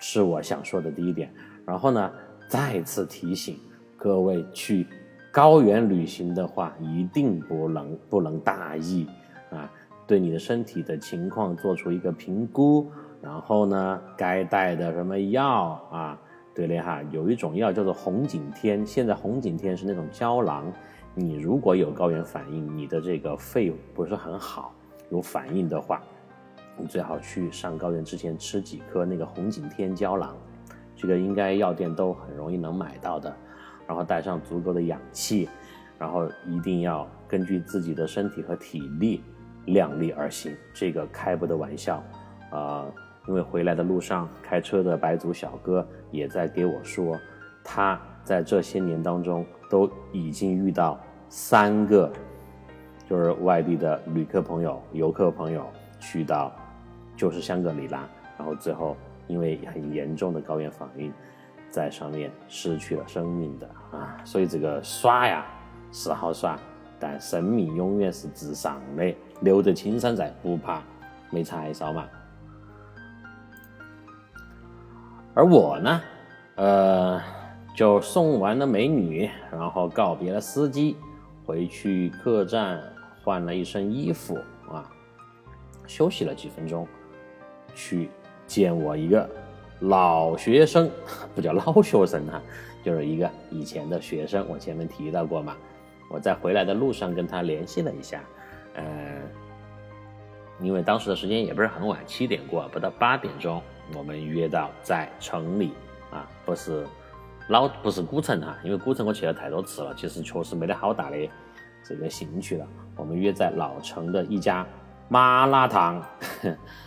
是我想说的第一点。然后呢，再次提醒各位，去高原旅行的话，一定不能不能大意啊，对你的身体的情况做出一个评估，然后呢，该带的什么药啊。对了哈，有一种药叫做红景天，现在红景天是那种胶囊，你如果有高原反应，你的这个肺不是很好，有反应的话，你最好去上高原之前吃几颗那个红景天胶囊，这个应该药店都很容易能买到的，然后带上足够的氧气，然后一定要根据自己的身体和体力量力而行，这个开不得玩笑，啊。因为回来的路上，开车的白族小哥也在给我说，他在这些年当中都已经遇到三个，就是外地的旅客朋友、游客朋友去到，就是香格里拉，然后最后因为很严重的高原反应，在上面失去了生命的啊。所以这个耍呀是好耍，但生命永远是至上的，留得青山在，不怕没柴烧嘛。而我呢，呃，就送完了美女，然后告别了司机，回去客栈换了一身衣服啊，休息了几分钟，去见我一个老学生，不叫老学生哈，就是一个以前的学生，我前面提到过嘛。我在回来的路上跟他联系了一下，呃，因为当时的时间也不是很晚，七点过，不到八点钟。我们约到在城里啊，不是老不是古城哈，因为古城我去了太多次了，其实确实没得好大的这个兴趣了。我们约在老城的一家麻辣烫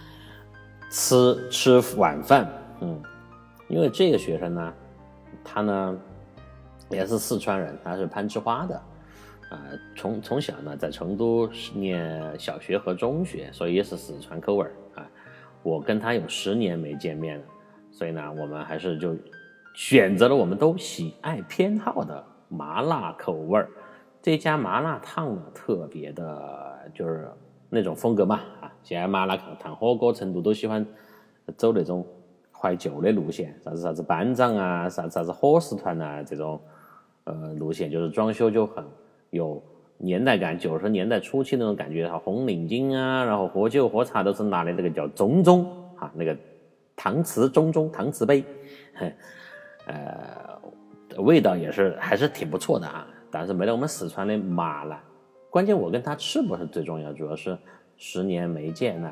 吃吃晚饭，嗯，因为这个学生呢，他呢也是四川人，他是攀枝花的，啊，从从小呢在成都念小学和中学，所以也是四川口味儿。我跟他有十年没见面了，所以呢，我们还是就选择了我们都喜爱偏好的麻辣口味儿。这家麻辣烫呢，特别的，就是那种风格嘛啊。现在麻辣烫火锅，成都都喜欢走那种怀旧的路线，啥子啥子班长啊，啥子啥子伙食团呐，这种呃路线，就是装修就很有。年代感，九十年代初期那种感觉哈，红领巾啊，然后喝酒喝茶都是拿的那个叫中中哈，那个搪瓷中中搪瓷杯，呃，味道也是还是挺不错的啊，但是没得我们四川的麻辣。关键我跟他吃不是最重要，主要是十年没见了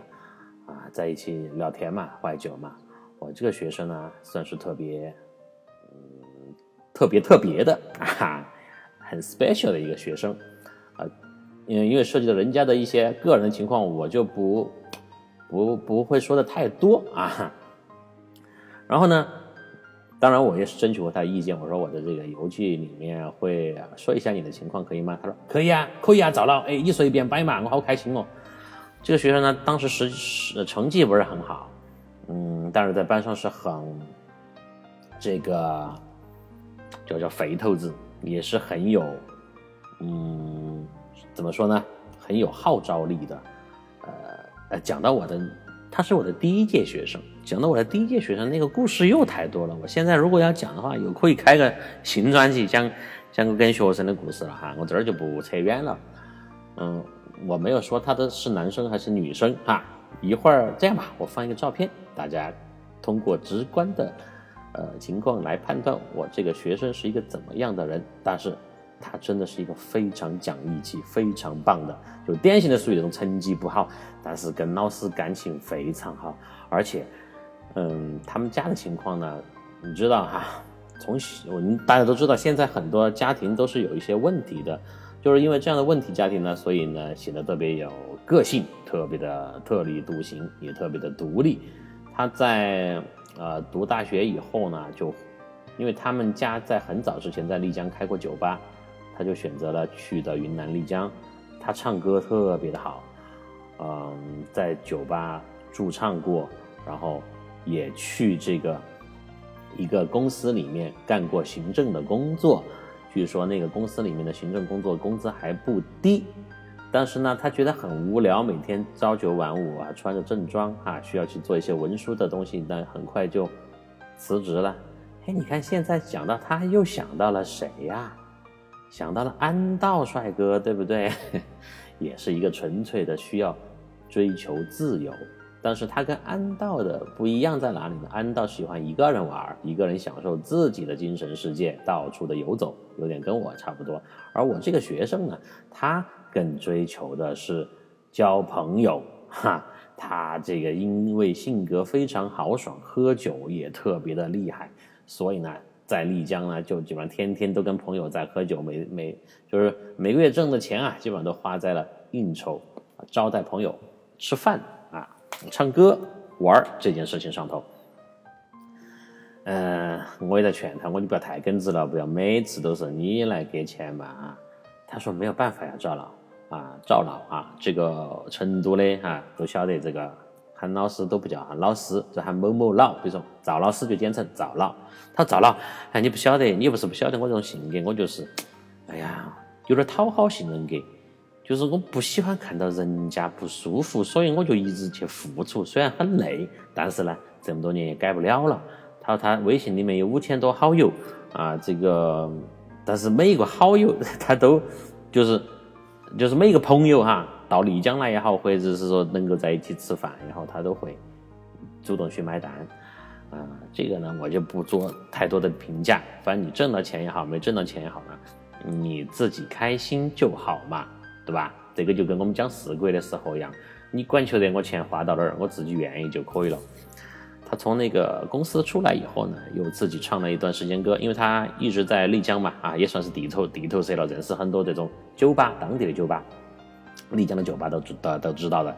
啊，在一起聊天嘛，怀旧嘛。我这个学生呢，算是特别，嗯，特别特别的啊，很 special 的一个学生。嗯，因为涉及到人家的一些个人的情况，我就不不不会说的太多啊。然后呢，当然我也是征求过他的意见，我说我的这个游记里面会说一下你的情况，可以吗？他说可以啊，可以啊，找到，哎，你随便摆嘛，我好开心哦。这个学生呢，当时实成绩不是很好，嗯，但是在班上是很这个叫叫肥头子，也是很有。嗯，怎么说呢？很有号召力的。呃呃，讲到我的，他是我的第一届学生。讲到我的第一届学生，那个故事又太多了。我现在如果要讲的话，又可以开个新专辑，讲讲个跟学生的故事了哈。我这儿就不扯远了。嗯，我没有说他的是男生还是女生哈。一会儿这样吧，我放一个照片，大家通过直观的呃情况来判断我这个学生是一个怎么样的人。但是。他真的是一个非常讲义气、非常棒的，就典型的属于那种成绩不好，但是跟老师感情非常好，而且，嗯，他们家的情况呢，你知道哈，从我们大家都知道，现在很多家庭都是有一些问题的，就是因为这样的问题家庭呢，所以呢显得特别有个性，特别的特立独行，也特别的独立。他在呃读大学以后呢，就因为他们家在很早之前在丽江开过酒吧。他就选择了去的云南丽江，他唱歌特别的好，嗯，在酒吧驻唱过，然后也去这个一个公司里面干过行政的工作，据说那个公司里面的行政工作工资还不低，但是呢，他觉得很无聊，每天朝九晚五啊，穿着正装啊，需要去做一些文书的东西，但很快就辞职了。哎，你看现在讲到他，又想到了谁呀？想到了安道帅哥，对不对？也是一个纯粹的需要追求自由，但是他跟安道的不一样在哪里呢？安道喜欢一个人玩，一个人享受自己的精神世界，到处的游走，有点跟我差不多。而我这个学生呢，他更追求的是交朋友，哈，他这个因为性格非常豪爽，喝酒也特别的厉害，所以呢。在丽江呢，就基本上天天都跟朋友在喝酒，每每就是每个月挣的钱啊，基本上都花在了应酬、招待朋友、吃饭啊、唱歌、玩这件事情上头。嗯，我也在劝他，我你不要太耿直了，不要每次都是你来给钱嘛啊。他说没有办法呀，赵老啊，赵老啊，这个成都的哈都晓得这个。喊老师都不叫喊老师，就喊某某老。比如说赵老师就简称赵老。他说赵老，哎，你不晓得，你又不是不晓得我这种性格，我就是，哎呀，有点讨好型人格，就是我不喜欢看到人家不舒服，所以我就一直去付出，虽然很累，但是呢，这么多年也改不了了。他说他微信里面有五千多好友啊，这个，但是每一个好友他都就是就是每一个朋友哈。到丽江来也好，或者是说能够在一起吃饭也好，他都会主动去买单。啊，这个呢，我就不做太多的评价。反正你挣到钱也好，没挣到钱也好呢，你自己开心就好嘛，对吧？这个就跟我们讲四鬼的时候一样，你管求得我钱花到哪儿，我自己愿意就可以了。他从那个公司出来以后呢，又自己唱了一段时间歌，因为他一直在丽江嘛，啊，也算是地头地头蛇了，认识很多这种酒吧，当地的酒吧。丽江的酒吧都知都都知道的，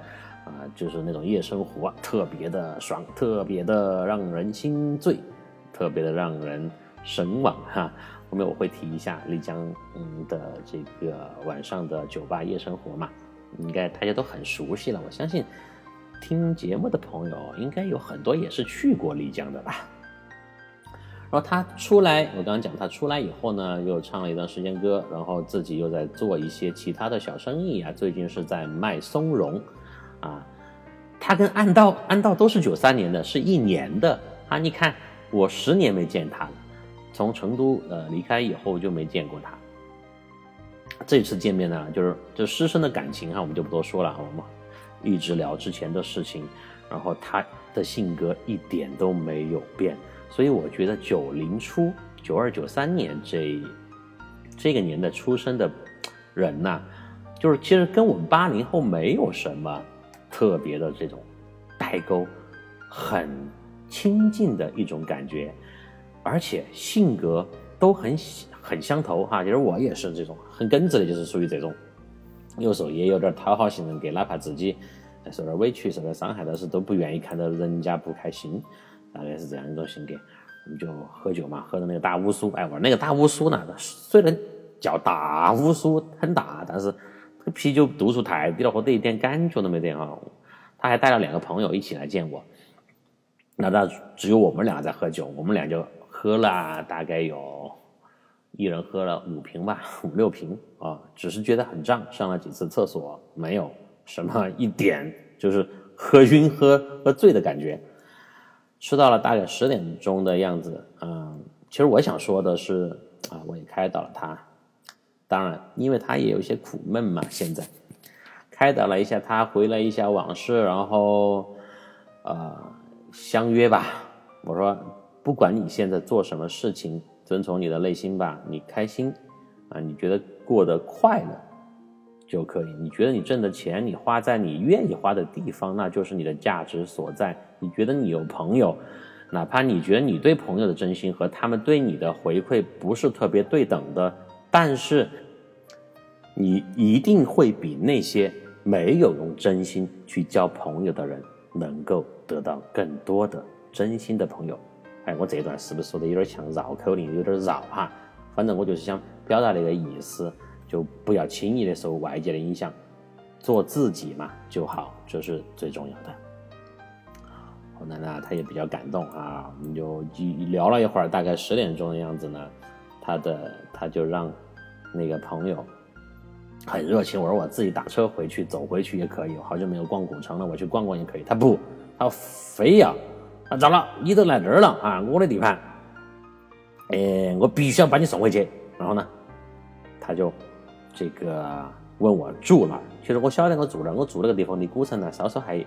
啊，就是那种夜生活特别的爽，特别的让人心醉，特别的让人神往哈。后面我会提一下丽江嗯的这个晚上的酒吧夜生活嘛，应该大家都很熟悉了。我相信听节目的朋友应该有很多也是去过丽江的吧。然后他出来，我刚刚讲他出来以后呢，又唱了一段时间歌，然后自己又在做一些其他的小生意啊。最近是在卖松茸，啊，他跟安道安道都是九三年的，是一年的啊。你看我十年没见他了，从成都呃离开以后就没见过他。这次见面呢，就是就师生的感情哈，我们就不多说了，我们一直聊之前的事情，然后他的性格一点都没有变。所以我觉得九零初、九二、九三年这这个年代出生的人呐，就是其实跟我们八零后没有什么特别的这种代沟，很亲近的一种感觉，而且性格都很很相投哈。其实我也是这种很耿直的，就是属于这种，有时候也有点讨好型人格，哪怕自己受点委屈、受点伤害，但是都不愿意看到人家不开心。大概是这样一种性格，我们就喝酒嘛，喝的那个大乌苏，哎，我那个大乌苏呢，虽然叫大乌苏很大，但是这个啤酒度数太低了，喝的一点感觉都没得哈。他还带了两个朋友一起来见我，那那只有我们俩在喝酒，我们俩就喝了大概有一人喝了五瓶吧，五六瓶啊，只是觉得很胀，上了几次厕所，没有什么一点就是喝晕、喝喝醉的感觉。吃到了大概十点钟的样子，嗯，其实我想说的是，啊，我也开导了他，当然，因为他也有一些苦闷嘛，现在开导了一下他，回了一下往事，然后，呃，相约吧。我说，不管你现在做什么事情，遵从你的内心吧，你开心，啊，你觉得过得快乐就可以。你觉得你挣的钱，你花在你愿意花的地方，那就是你的价值所在。你觉得你有朋友，哪怕你觉得你对朋友的真心和他们对你的回馈不是特别对等的，但是你一定会比那些没有用真心去交朋友的人能够得到更多的真心的朋友。哎，我这段是不是说的有点像绕口令，有点绕哈？反正我就是想表达那个意思，就不要轻易的受外界的影响，做自己嘛就好，这是最重要的。那那，他也比较感动啊，我们就聊了一会儿，大概十点钟的样子呢，他的他就让那个朋友很热情，我说我自己打车回去，走回去也可以，我好久没有逛古城了，我去逛逛也可以。他不，他非要。啊，咋了，你都来这儿了啊，我的地盘，哎，我必须要把你送回去。然后呢，他就这个问我住哪儿。其实我晓得我住哪儿，我住那个地方离古城呢稍稍还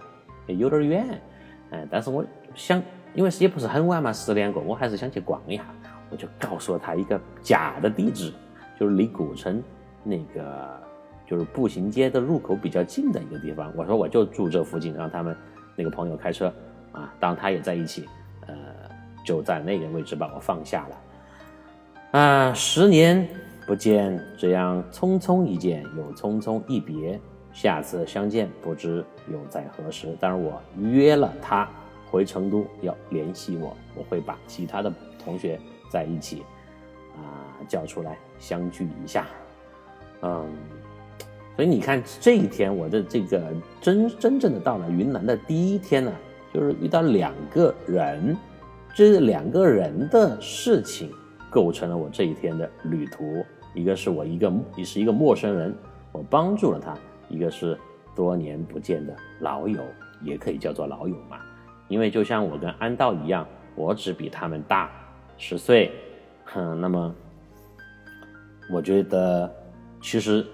有点远。哎，但是我想，因为也不是很晚嘛，十点过，我还是想去逛一下。我就告诉了他一个假的地址，就是离古城那个就是步行街的入口比较近的一个地方。我说我就住这附近，让他们那个朋友开车。啊，当他也在一起，呃，就在那个位置把我放下了。啊，十年不见，这样匆匆一见又匆匆一别，下次相见不知又在何时。当然，我约了他回成都要联系我，我会把其他的同学在一起啊叫出来相聚一下。嗯，所以你看这一天我的这个真真正的到了云南的第一天呢。就是遇到两个人，这两个人的事情构成了我这一天的旅途。一个是我一个也是一个陌生人，我帮助了他；一个是多年不见的老友，也可以叫做老友嘛。因为就像我跟安道一样，我只比他们大十岁。哼，那么我觉得其实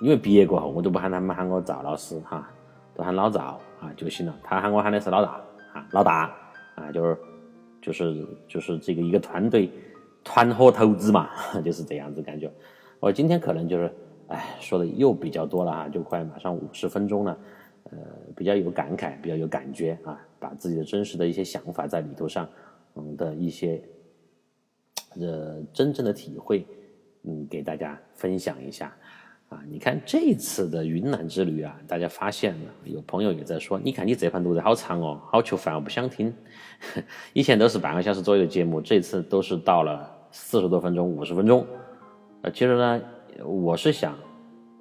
因为毕业过后，我都不喊他们喊我赵老师哈，都喊老赵。啊就行了，他喊我喊的是老大啊，老大啊，就是就是就是这个一个团队团伙投资嘛，就是这样子感觉。我今天可能就是哎说的又比较多了啊，就快马上五十分钟了，呃，比较有感慨，比较有感觉啊，把自己的真实的一些想法在旅途上嗯的一些呃真正的体会嗯给大家分享一下。啊，你看这次的云南之旅啊，大家发现了，有朋友也在说，你看你这盘录的好长哦，好求烦，我不想听。以前都是半个小时左右的节目，这次都是到了四十多分钟、五十分钟。呃，其实呢，我是想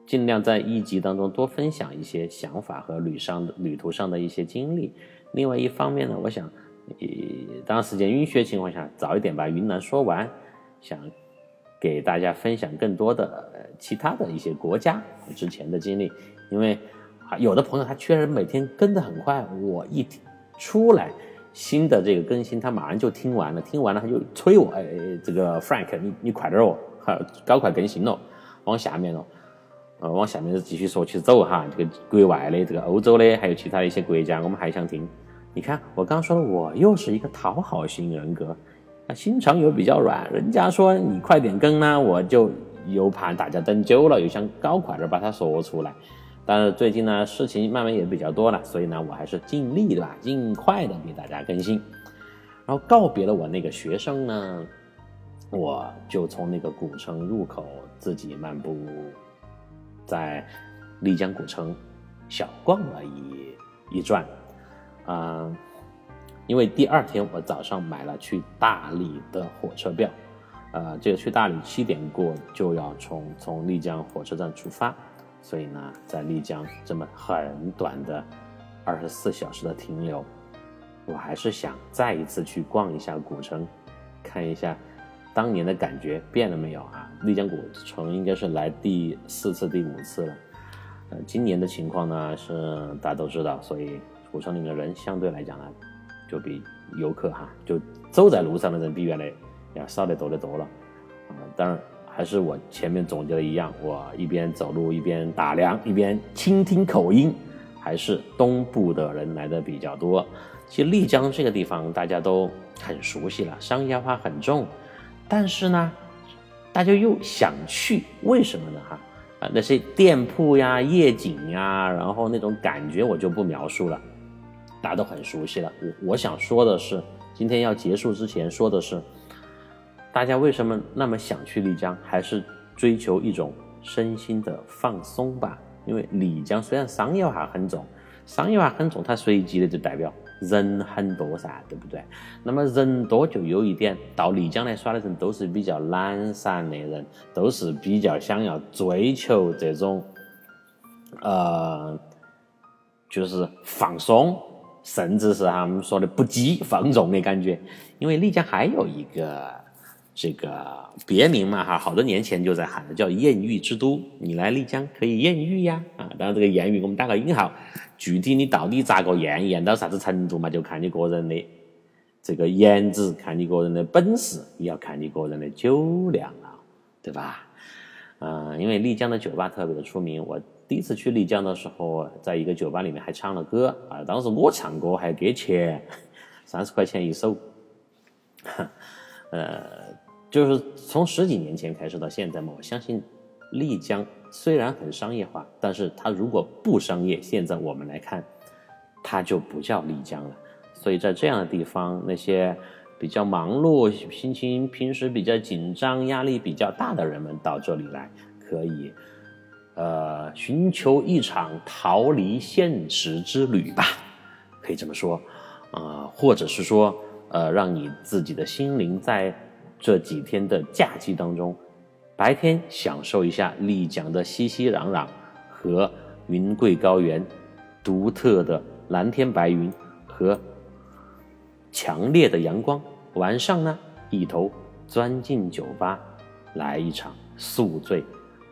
尽量在一集当中多分享一些想法和旅上的旅途上的一些经历。另外一方面呢，我想，呃，当时间允许的情况下，早一点把云南说完，想。给大家分享更多的其他的一些国家之前的经历，因为啊，有的朋友他确实每天跟得很快，我一出来新的这个更新，他马上就听完了，听完了他就催我，哎，这个 Frank，你你快点哦，哈，搞快更新了，往下面了，呃，往下面继续说去走哈，这个国外的，这个欧洲的，还有其他的一些国家，我们还想听。你看我刚说了，我又是一个讨好型人格。啊，心肠又比较软，人家说你快点更呢，我就又怕大家等久了，又想搞快点把它说出来。但是最近呢，事情慢慢也比较多了，所以呢，我还是尽力的吧，尽快的给大家更新。然后告别了我那个学生呢，我就从那个古城入口自己漫步，在丽江古城小逛了一一转，啊。因为第二天我早上买了去大理的火车票，呃，这个去大理七点过就要从从丽江火车站出发，所以呢，在丽江这么很短的二十四小时的停留，我还是想再一次去逛一下古城，看一下当年的感觉变了没有啊？丽江古城应该是来第四次、第五次了，呃，今年的情况呢是大家都知道，所以古城里面的人相对来讲呢。就比游客哈，就走在路上的人比原来要少得多得多了，啊，当然还是我前面总结的一样，我一边走路一边打量，一边倾听口音，还是东部的人来的比较多。其实丽江这个地方大家都很熟悉了，商业化很重，但是呢，大家又想去，为什么呢？哈啊，那些店铺呀、夜景呀，然后那种感觉我就不描述了，大家都很熟悉了。我我想说的是，今天要结束之前说的是，大家为什么那么想去丽江，还是追求一种身心的放松吧？因为丽江虽然商业化很重，商业化很重，它随即的就代表人很多噻，对不对？那么人多就有一点，到丽江来耍的人都是比较懒散的人，都是比较想要追求这种，呃，就是放松，甚至是他们说的不羁放纵的感觉。因为丽江还有一个。这个别名嘛哈，好多年前就在喊的叫艳遇之都，你来丽江可以艳遇呀啊！当然这个艳遇我们打个引号，具体你到底咋个艳，艳到啥子程度嘛，就看你个人的这个颜值，看你个人的本事，也要看你个人的酒量啊，对吧？嗯，因为丽江的酒吧特别的出名，我第一次去丽江的时候，在一个酒吧里面还唱了歌啊，当时我唱歌还给钱，三十块钱一首，呃。就是从十几年前开始到现在嘛，我相信丽江虽然很商业化，但是它如果不商业，现在我们来看，它就不叫丽江了。所以在这样的地方，那些比较忙碌、心情平时比较紧张、压力比较大的人们到这里来，可以呃寻求一场逃离现实之旅吧，可以这么说啊，或者是说呃让你自己的心灵在。这几天的假期当中，白天享受一下丽江的熙熙攘攘和云贵高原独特的蓝天白云和强烈的阳光，晚上呢，一头钻进酒吧，来一场宿醉，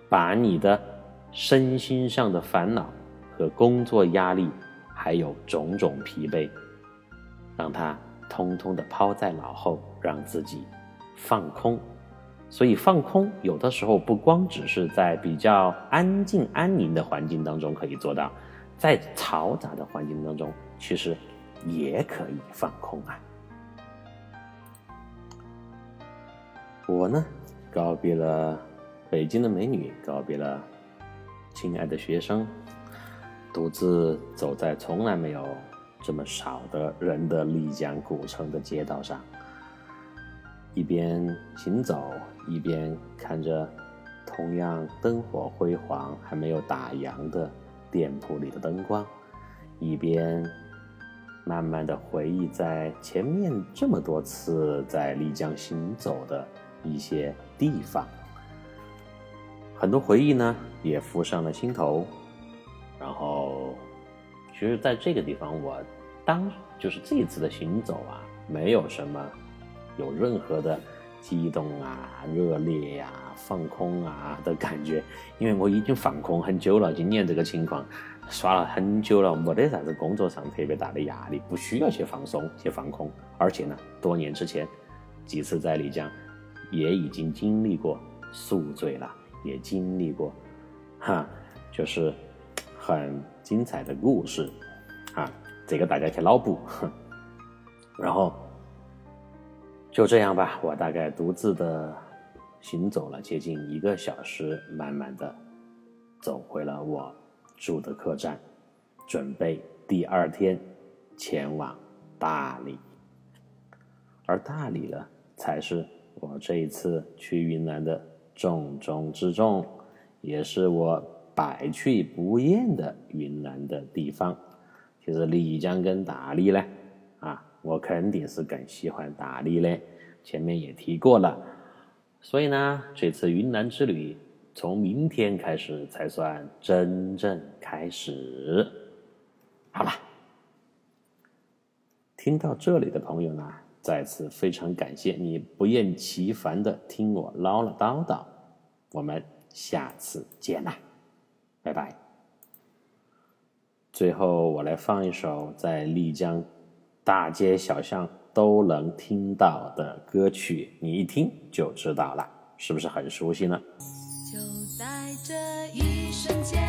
把你的身心上的烦恼和工作压力，还有种种疲惫，让它通通的抛在脑后，让自己。放空，所以放空有的时候不光只是在比较安静安宁的环境当中可以做到，在嘈杂的环境当中，其实也可以放空啊。我呢，告别了北京的美女，告别了亲爱的学生，独自走在从来没有这么少的人的丽江古城的街道上。一边行走，一边看着同样灯火辉煌、还没有打烊的店铺里的灯光，一边慢慢的回忆在前面这么多次在丽江行走的一些地方，很多回忆呢也浮上了心头。然后，其实在这个地方，我当就是这一次的行走啊，没有什么。有任何的激动啊、热烈呀、放空啊的感觉，因为我已经放空很久了。今年这个情况，耍了很久了，没得啥子工作上特别大的压力，不需要去放松、去放空。而且呢，多年之前几次在丽江，也已经经历过宿醉了，也经历过，哈，就是很精彩的故事，啊，这个大家去脑补，然后。就这样吧，我大概独自的行走了接近一个小时，慢慢的走回了我住的客栈，准备第二天前往大理。而大理呢，才是我这一次去云南的重中之重，也是我百去不厌的云南的地方。其实丽江跟大理呢，啊。我肯定是更喜欢大理的，前面也提过了，所以呢，这次云南之旅从明天开始才算真正开始。好了，听到这里的朋友呢，再次非常感谢你不厌其烦的听我唠唠叨叨，我们下次见啦，拜拜。最后我来放一首在丽江。大街小巷都能听到的歌曲，你一听就知道了，是不是很熟悉呢？就在这一瞬间。